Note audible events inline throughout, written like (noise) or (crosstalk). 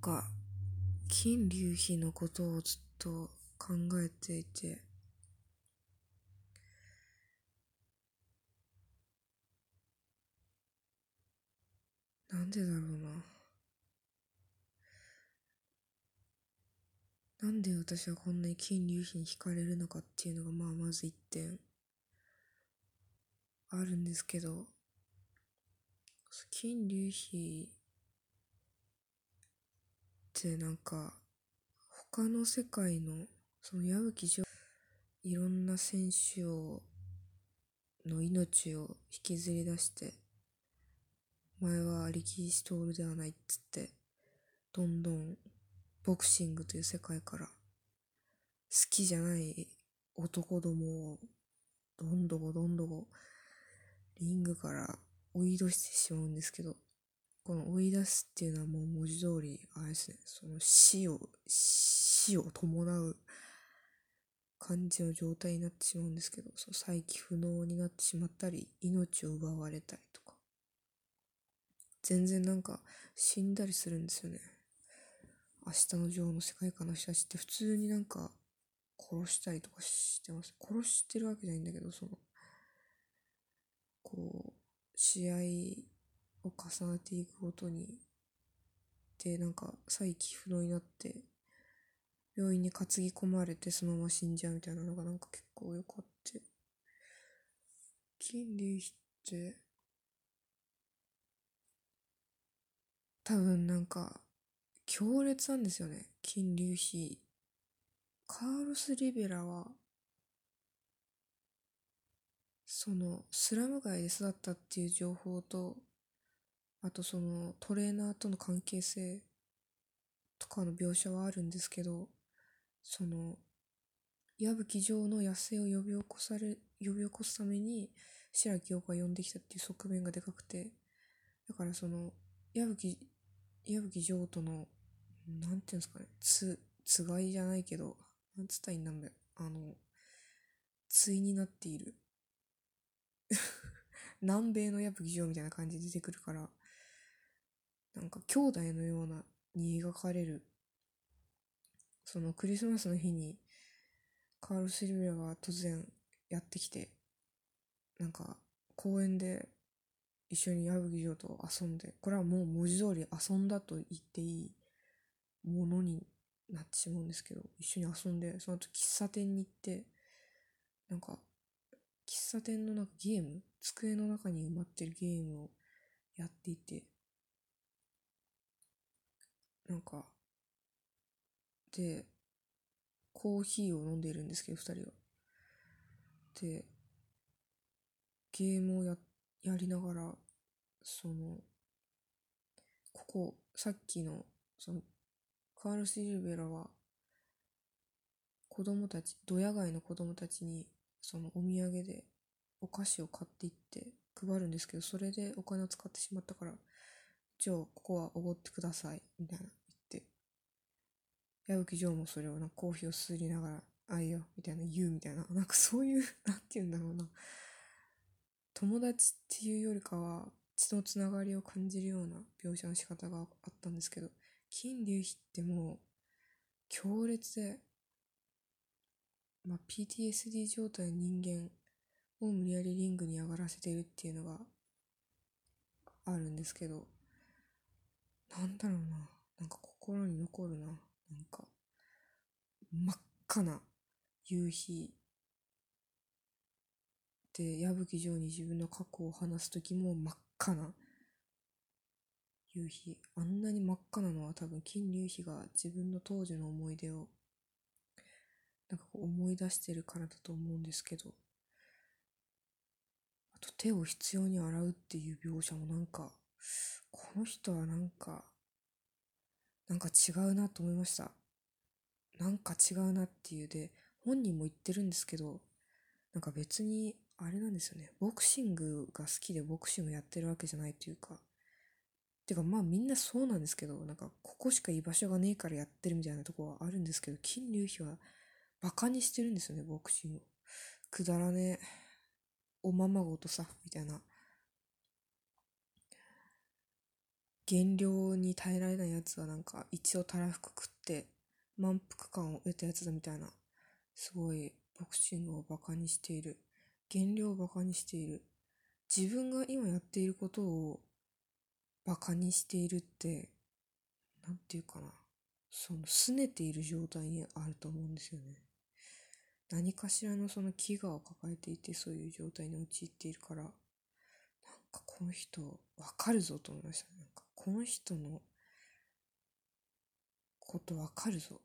か金龍飛のことをずっと考えていて。なんでだろうな。なんで私はこんなに金龍飛に惹かれるのかっていうのがまあまず一点あるんですけど金龍飛ってなんか他の世界のその矢吹城いろんな選手をの命を引きずり出して前は力士徹ではないっつってどんどんボクシングという世界から好きじゃない男どもをどんどこどんどこリングから追い出してしまうんですけどこの追い出すっていうのはもう文字通りあれですね。その死を死を伴う感じの状態になってしまうんですけどその再起不能になってしまったり命を奪われたりとか。全然なんか死んだりするんですよね。明日の女王の世界観の人たちって普通になんか殺したりとかしてます。殺してるわけじゃないんだけどそのこう試合を重ねていくごとに。でなんか再起不能になって病院に担ぎ込まれてそのまま死んじゃうみたいなのがなんか結構よかって。金龍飛って多分なんか強烈なんですよね。金龍飛カーロス・リベラはそのスラム街で育ったっていう情報とあとそのトレーナーとの関係性とかの描写はあるんですけどその矢吹城の野生を呼び起こされ呼び起こすために白木陽子が呼んできたっていう側面がでかくてだからその矢吹矢吹城とのなんていうんですかねつつがいじゃないけどなんつったらいいんだろうあの対になっている。(laughs) 南米の矢吹城みたいな感じで出てくるからなんか兄弟のようなに描かれる。そのクリスマスの日にカール・シルビアが突然やってきてなんか公園で一緒に矢吹城と遊んでこれはもう文字通り遊んだと言っていいものになってしまうんですけど一緒に遊んでその後喫茶店に行ってなんか喫茶店のなんかゲーム机の中に埋まってるゲームをやっていてなんかでコーヒーを飲んでいるんですけど2人は。でゲームをややりながらそのここさっきのそのカール・シルベラは子供たちドヤ街の子供たちにそのお土産でお菓子を買っていって配るんですけどそれでお金を使ってしまったからじゃあここはおごってくださいみたいな。矢吹城もそれをなコーヒーをすりながらあいよみたいな言うみたいななんかそういう (laughs) なんて言うんだろうな。友達っていうよりかは血のつながりを感じるような描写の仕方があったんですけど金龍飛ってもう強烈で、まあ、PTSD 状態の人間を無理やりリングに上がらせてるっていうのがあるんですけどなんだろうな。なんか心に残るな。なんか真っ赤な夕日で矢吹城に自分の過去を話す時も真っ赤な夕日。あんなに真っ赤なのは多分金龍飛が自分の当時の思い出をなんか思い出してるからだと思うんですけどあと手を必要に洗うっていう描写もなんかこの人はなんかなんか違うなと思いました。なんか違うなっていうで本人も言ってるんですけどなんか別にあれなんですよね。ボクシングが好きでボクシングやってるわけじゃないというか。てかまあみんなそうなんですけどなんかここしか居場所がねえからやってるみたいなとこはあるんですけど金龍飛はバカにしてるんですよねボクシング。くだらねえ。おままごとさみたいな。減量に耐えられないやつはなんか一応たらふく食って満腹感を得たやつだみたいなすごいボクシングをバカにしている。減量をバカにしている。自分が今やっていることをバカにしているってなんていうかな。その拗ねている状態にあると思うんですよね。何かしらのその飢餓を抱えていてそういう状態に陥っているからなんかこの人わかるぞと思いましたなんかこの人のことわかるぞ。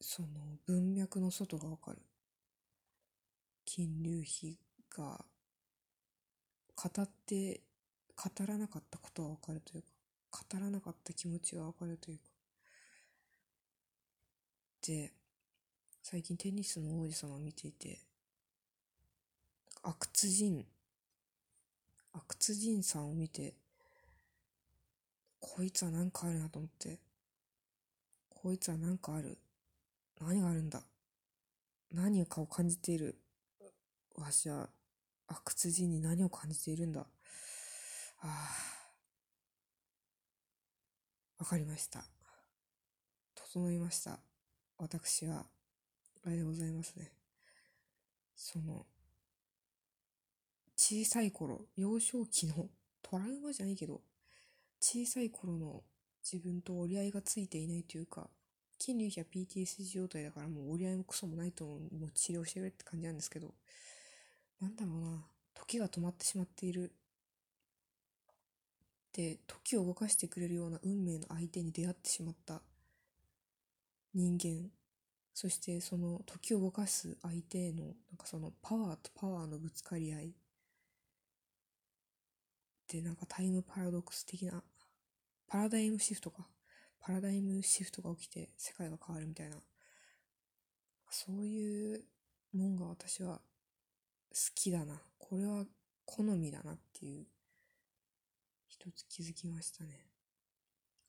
その文脈の外がわかる。金流費が語って語らなかったことはわかるというか語らなかった気持ちがわかるというか。で最近テニスの王子様を見ていて阿久津仁阿久津仁さんを見てこいつは何かあるなと思ってこいつは何かある何があるんだ何かを感じているわしは阿久津仁に何を感じているんだああわかりました。整いました。私はあれでございますね。その小さい頃幼少期のトラウマじゃないけど小さい頃の自分と折り合いがついていないというか筋流費は PTSD 状態だからもう折り合いもクソもないと思うもう治療してくれって感じなんですけどなんだろうな時が止まってしまっている。で時を動かしてくれるような運命の相手に出会ってしまった。人間。そしてその時を動かす相手へのなんかそのパワーとパワーのぶつかり合い。でなんかタイムパラドックス的なパラダイムシフトか。パラダイムシフトが起きて世界が変わるみたいな。そういうもんが私は好きだな。これは好みだなっていう一つ気づきましたね。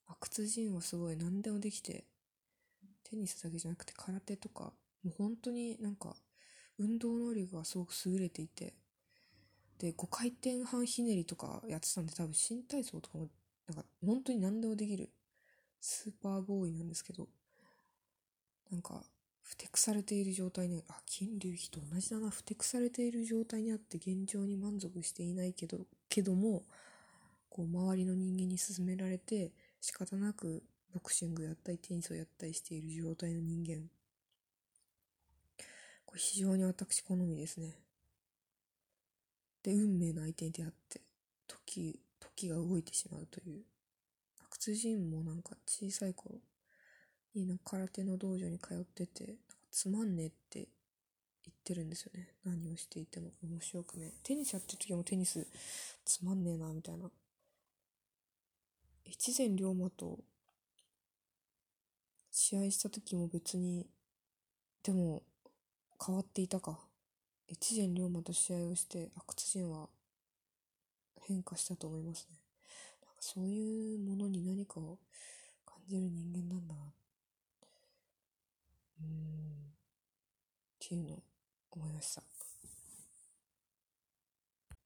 阿久津仁はすごい何でもできてテニスだけじゃなくて空手とかもう本当になんか運動能力がすごく優れていてで5回転半ひねりとかやってたんで多分新体操とかもなんか本当に何でもできるスーパーボーイなんですけどなんかふてくされている状態にあ金龍比と同じだなふてくされている状態にあって現状に満足していないけどけどもこう周りの人間に勧められて仕方なくボクシングやったりテニスをやったりしている状態の人間。これ非常に私好みですね。で運命の相手に出会って時時が動いてしまうという。阿久津仁もなんか小さい頃になんか空手の道場に通っててつまんねえって言ってるんですよね。何をしていても面白くねテニスやってる時もテニスつまんねえなみたいな。越前龍馬と試合した時も別にでも変わっていたか。越前龍馬と試合をして阿久津陣は変化したと思いますね。なんかそういうものに何かを感じる人間なんだな。うん。っていうのを思いました。